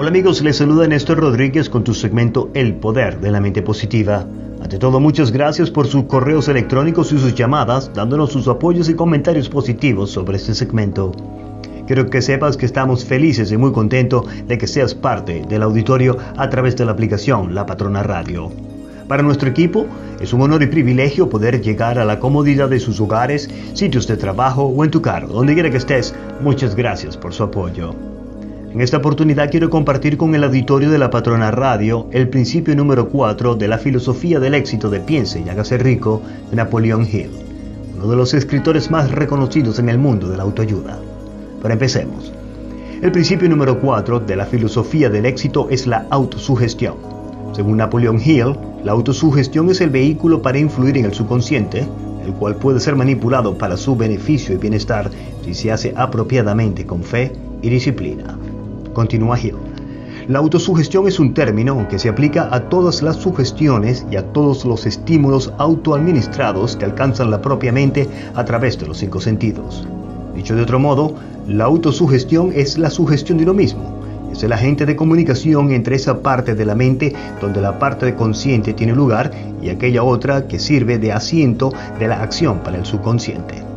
Hola amigos, les saluda Néstor Rodríguez con tu segmento El Poder de la Mente Positiva. Ante todo, muchas gracias por sus correos electrónicos y sus llamadas, dándonos sus apoyos y comentarios positivos sobre este segmento. Quiero que sepas que estamos felices y muy contentos de que seas parte del auditorio a través de la aplicación La Patrona Radio. Para nuestro equipo es un honor y privilegio poder llegar a la comodidad de sus hogares, sitios de trabajo o en tu carro, donde quiera que estés. Muchas gracias por su apoyo. En esta oportunidad quiero compartir con el auditorio de la Patrona Radio el principio número 4 de la filosofía del éxito de Piense y hágase rico de Napoleon Hill, uno de los escritores más reconocidos en el mundo de la autoayuda. Pero empecemos. El principio número 4 de la filosofía del éxito es la autosugestión. Según Napoleon Hill, la autosugestión es el vehículo para influir en el subconsciente, el cual puede ser manipulado para su beneficio y bienestar si se hace apropiadamente con fe y disciplina. Continúa Hill. La autosugestión es un término que se aplica a todas las sugestiones y a todos los estímulos autoadministrados que alcanzan la propia mente a través de los cinco sentidos. Dicho de otro modo, la autosugestión es la sugestión de uno mismo. Es el agente de comunicación entre esa parte de la mente donde la parte consciente tiene lugar y aquella otra que sirve de asiento de la acción para el subconsciente.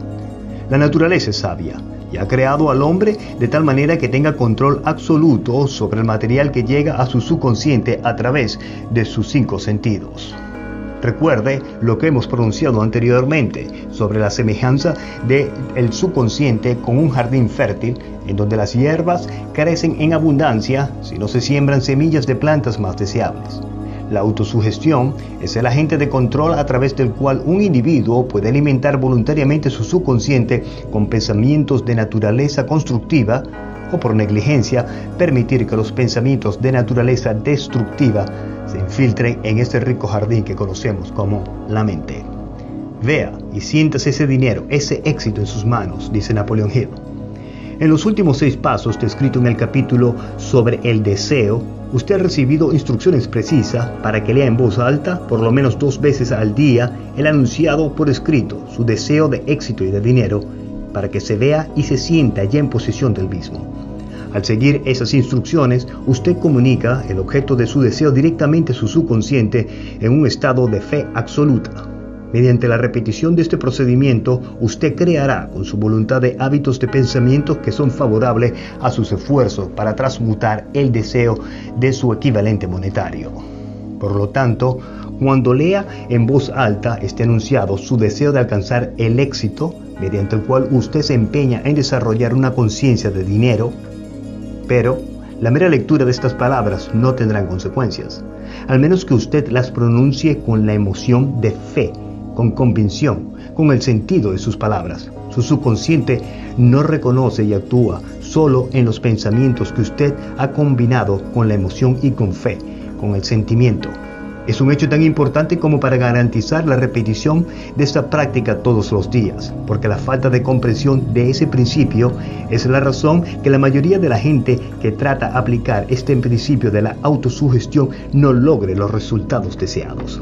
La naturaleza es sabia y ha creado al hombre de tal manera que tenga control absoluto sobre el material que llega a su subconsciente a través de sus cinco sentidos. Recuerde lo que hemos pronunciado anteriormente sobre la semejanza del el subconsciente con un jardín fértil en donde las hierbas crecen en abundancia si no se siembran semillas de plantas más deseables. La autosugestión es el agente de control a través del cual un individuo puede alimentar voluntariamente su subconsciente con pensamientos de naturaleza constructiva o por negligencia permitir que los pensamientos de naturaleza destructiva se infiltren en este rico jardín que conocemos como la mente. Vea y siéntase ese dinero, ese éxito en sus manos, dice Napoleón Hill. En los últimos seis pasos descrito en el capítulo sobre el deseo, usted ha recibido instrucciones precisas para que lea en voz alta, por lo menos dos veces al día, el anunciado por escrito, su deseo de éxito y de dinero, para que se vea y se sienta ya en posesión del mismo. Al seguir esas instrucciones, usted comunica el objeto de su deseo directamente a su subconsciente en un estado de fe absoluta. Mediante la repetición de este procedimiento, usted creará con su voluntad de hábitos de pensamiento que son favorables a sus esfuerzos para transmutar el deseo de su equivalente monetario. Por lo tanto, cuando lea en voz alta este anunciado su deseo de alcanzar el éxito, mediante el cual usted se empeña en desarrollar una conciencia de dinero, pero la mera lectura de estas palabras no tendrán consecuencias, al menos que usted las pronuncie con la emoción de fe con convicción, con el sentido de sus palabras. Su subconsciente no reconoce y actúa solo en los pensamientos que usted ha combinado con la emoción y con fe, con el sentimiento. Es un hecho tan importante como para garantizar la repetición de esta práctica todos los días, porque la falta de comprensión de ese principio es la razón que la mayoría de la gente que trata aplicar este principio de la autosugestión no logre los resultados deseados.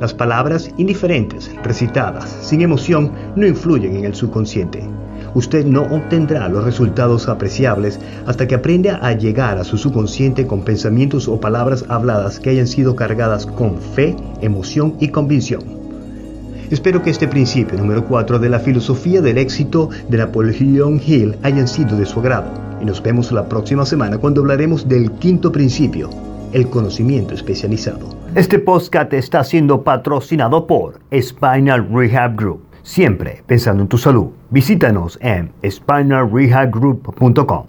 Las palabras indiferentes, recitadas, sin emoción, no influyen en el subconsciente. Usted no obtendrá los resultados apreciables hasta que aprenda a llegar a su subconsciente con pensamientos o palabras habladas que hayan sido cargadas con fe, emoción y convicción. Espero que este principio número 4 de la filosofía del éxito de Napoleon Hill hayan sido de su agrado y nos vemos la próxima semana cuando hablaremos del quinto principio, el conocimiento especializado. Este podcast está siendo patrocinado por Spinal Rehab Group. Siempre pensando en tu salud. Visítanos en spinalrehabgroup.com.